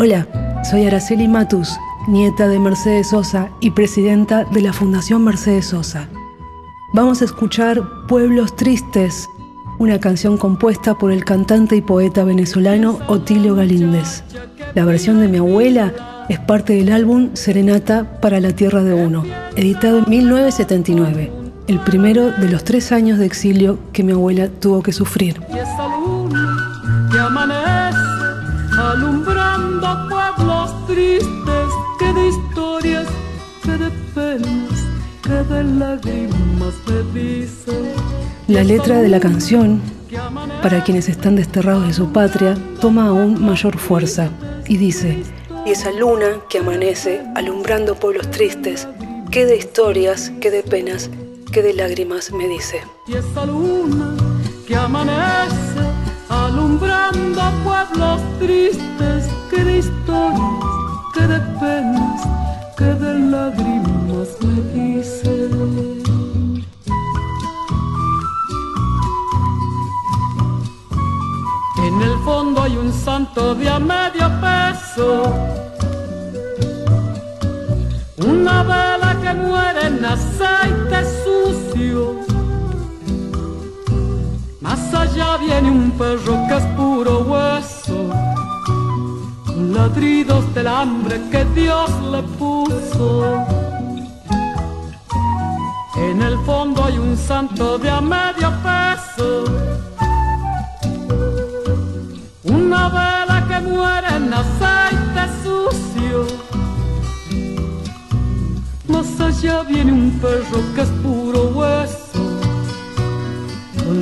Hola, soy Araceli Matus, nieta de Mercedes Sosa y presidenta de la Fundación Mercedes Sosa. Vamos a escuchar Pueblos Tristes, una canción compuesta por el cantante y poeta venezolano Otilio Galíndez. La versión de mi abuela es parte del álbum Serenata para la Tierra de Uno, editado en 1979, el primero de los tres años de exilio que mi abuela tuvo que sufrir. Alumbrando pueblos tristes, que de historias, que de penas, que de lágrimas me dice. La letra de la canción, para quienes están desterrados de su patria, toma aún mayor fuerza y dice, y esa luna que amanece alumbrando pueblos tristes, que de historias, que de penas, que de lágrimas me dice. Y esa luna que amanece alumbrando pueblos tristes, que de historias, que de penas, que de lágrimas me dice. En el fondo hay un santo de a medio peso, una vela que muere en aceite sucio. Más allá viene un perro que es puro hueso, ladridos del hambre que Dios le puso. En el fondo hay un santo de a medio peso, una vela que muere en aceite sucio. Más allá viene un perro que es puro hueso,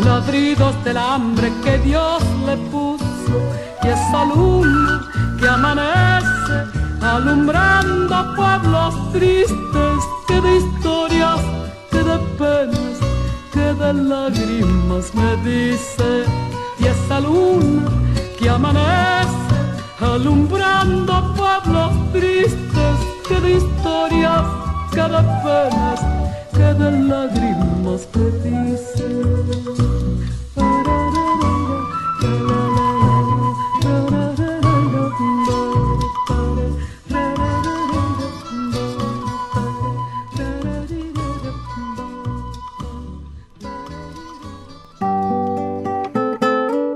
ladridos del hambre que Dios le puso, y esa luna que amanece alumbrando pueblos tristes, que de historias, que de penas, que de lágrimas me dice, y esa luna que amanece alumbrando pueblos tristes, que de historias, que de penas, que de lágrimas me dice.